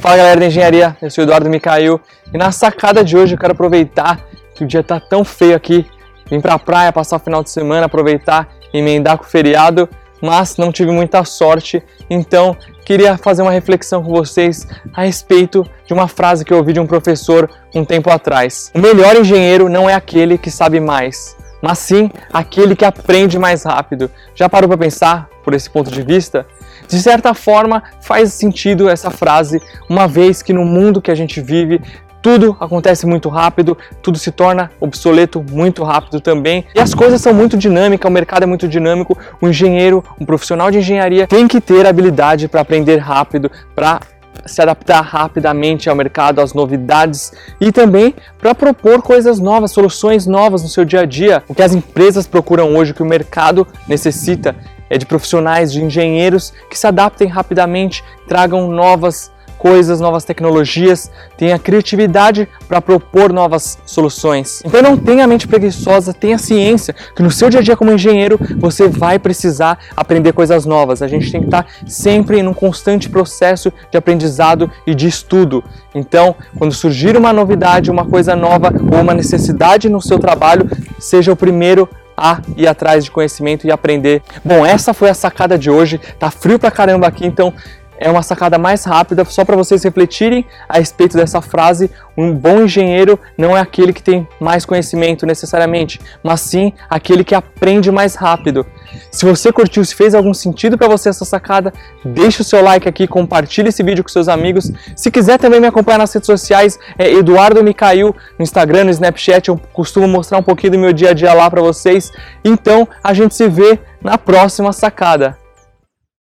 Fala galera da engenharia, eu sou o Eduardo Micael e na sacada de hoje eu quero aproveitar que o dia tá tão feio aqui, vim pra praia passar o final de semana, aproveitar e emendar com o feriado, mas não tive muita sorte, então queria fazer uma reflexão com vocês a respeito de uma frase que eu ouvi de um professor um tempo atrás. O melhor engenheiro não é aquele que sabe mais, mas sim aquele que aprende mais rápido. Já parou para pensar por esse ponto de vista? De certa forma, faz sentido essa frase, uma vez que no mundo que a gente vive, tudo acontece muito rápido, tudo se torna obsoleto muito rápido também. E as coisas são muito dinâmicas, o mercado é muito dinâmico. O engenheiro, um profissional de engenharia, tem que ter habilidade para aprender rápido, para se adaptar rapidamente ao mercado, às novidades e também para propor coisas novas, soluções novas no seu dia a dia. O que as empresas procuram hoje, o que o mercado necessita, é de profissionais, de engenheiros que se adaptem rapidamente, tragam novas coisas, novas tecnologias, tenha criatividade para propor novas soluções. Então não tenha mente preguiçosa, tenha ciência que no seu dia a dia como engenheiro você vai precisar aprender coisas novas. A gente tem que estar sempre em um constante processo de aprendizado e de estudo. Então, quando surgir uma novidade, uma coisa nova ou uma necessidade no seu trabalho, seja o primeiro a ir atrás de conhecimento e aprender. Bom, essa foi a sacada de hoje. Tá frio pra caramba aqui, então é uma sacada mais rápida, só para vocês refletirem a respeito dessa frase. Um bom engenheiro não é aquele que tem mais conhecimento necessariamente, mas sim aquele que aprende mais rápido. Se você curtiu, se fez algum sentido para você essa sacada, deixe o seu like aqui, compartilhe esse vídeo com seus amigos. Se quiser também me acompanhar nas redes sociais, é Eduardo Micail, no Instagram, no Snapchat, eu costumo mostrar um pouquinho do meu dia a dia lá para vocês. Então, a gente se vê na próxima sacada.